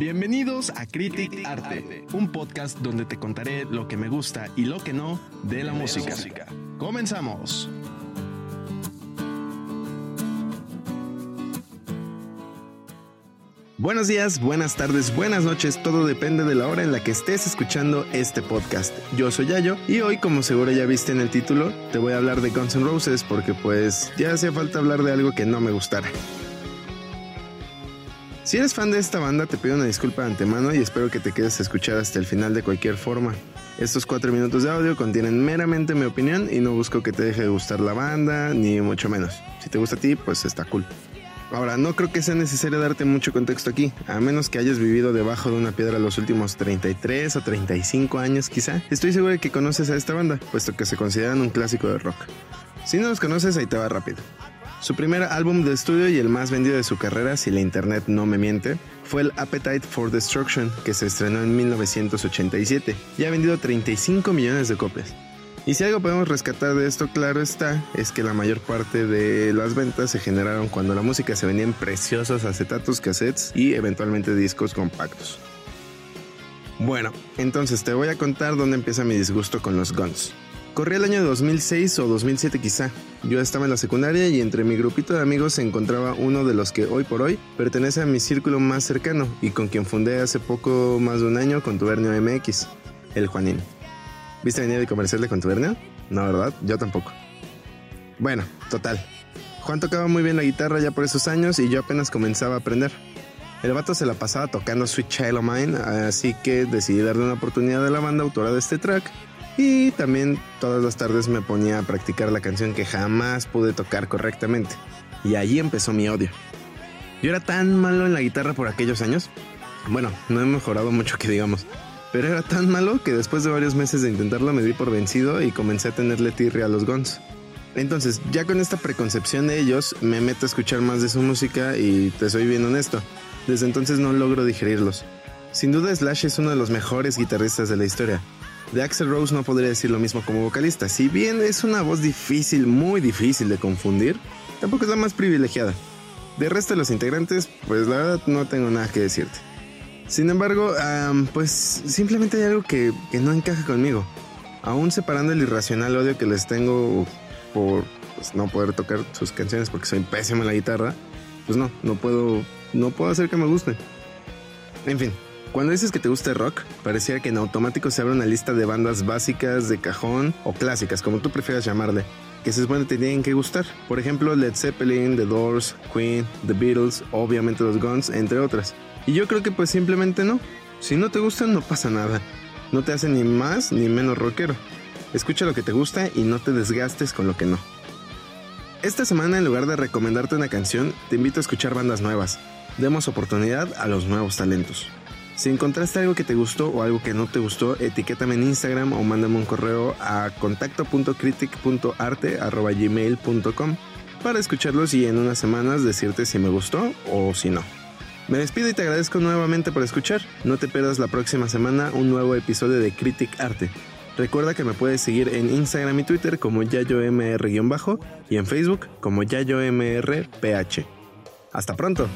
Bienvenidos a Critic Arte, un podcast donde te contaré lo que me gusta y lo que no de la música. Comenzamos. Buenos días, buenas tardes, buenas noches, todo depende de la hora en la que estés escuchando este podcast. Yo soy Yayo y hoy, como seguro ya viste en el título, te voy a hablar de Guns N' Roses porque pues ya hacía falta hablar de algo que no me gustara. Si eres fan de esta banda, te pido una disculpa de antemano y espero que te quedes a escuchar hasta el final de cualquier forma. Estos cuatro minutos de audio contienen meramente mi opinión y no busco que te deje de gustar la banda, ni mucho menos. Si te gusta a ti, pues está cool. Ahora, no creo que sea necesario darte mucho contexto aquí, a menos que hayas vivido debajo de una piedra los últimos 33 o 35 años quizá. Estoy seguro de que conoces a esta banda, puesto que se consideran un clásico de rock. Si no los conoces, ahí te va rápido. Su primer álbum de estudio y el más vendido de su carrera, si la internet no me miente, fue el Appetite for Destruction, que se estrenó en 1987 y ha vendido 35 millones de copias. Y si algo podemos rescatar de esto, claro está, es que la mayor parte de las ventas se generaron cuando la música se vendía en preciosos acetatos, cassettes y eventualmente discos compactos. Bueno, entonces te voy a contar dónde empieza mi disgusto con los Guns. Corría el año 2006 o 2007 quizá. Yo estaba en la secundaria y entre mi grupito de amigos se encontraba uno de los que hoy por hoy pertenece a mi círculo más cercano y con quien fundé hace poco más de un año con Tubernio MX, el Juanín. ¿Viste venir el comercial de Contubernio? No, ¿verdad? Yo tampoco. Bueno, total. Juan tocaba muy bien la guitarra ya por esos años y yo apenas comenzaba a aprender. El vato se la pasaba tocando Sweet Child of Mine, así que decidí darle una oportunidad a la banda autora de este track y también todas las tardes me ponía a practicar la canción que jamás pude tocar correctamente. Y allí empezó mi odio. Yo era tan malo en la guitarra por aquellos años. Bueno, no he mejorado mucho que digamos pero era tan malo que después de varios meses de intentarlo me di por vencido y comencé a tenerle tirria a los Guns. Entonces, ya con esta preconcepción de ellos, me meto a escuchar más de su música y te soy bien honesto, desde entonces no logro digerirlos. Sin duda Slash es uno de los mejores guitarristas de la historia. De Axel Rose no podría decir lo mismo como vocalista, si bien es una voz difícil, muy difícil de confundir, tampoco es la más privilegiada. De resto de los integrantes, pues la verdad no tengo nada que decirte. Sin embargo, pues simplemente hay algo que, no encaja conmigo. Aún separando el irracional odio que les tengo por pues, no poder tocar sus canciones porque soy pésimo en la guitarra, pues no, no puedo, no puedo hacer que me guste. En fin, cuando dices que te gusta el rock, pareciera que en automático se abre una lista de bandas básicas, de cajón o clásicas, como tú prefieras llamarle, que se supone te tienen que gustar. Por ejemplo, Led Zeppelin, The Doors, Queen, The Beatles, obviamente los Guns, entre otras. Y yo creo que pues simplemente no. Si no te gustan, no pasa nada. No te hace ni más ni menos rockero. Escucha lo que te gusta y no te desgastes con lo que no. Esta semana, en lugar de recomendarte una canción, te invito a escuchar bandas nuevas. Demos oportunidad a los nuevos talentos. Si encontraste algo que te gustó o algo que no te gustó, etiquétame en Instagram o mándame un correo a contacto.critic.arte.gmail.com para escucharlos y en unas semanas decirte si me gustó o si no. Me despido y te agradezco nuevamente por escuchar. No te pierdas la próxima semana un nuevo episodio de Critic Arte. Recuerda que me puedes seguir en Instagram y Twitter como YayoMR- y en Facebook como YayoMRPH. Hasta pronto.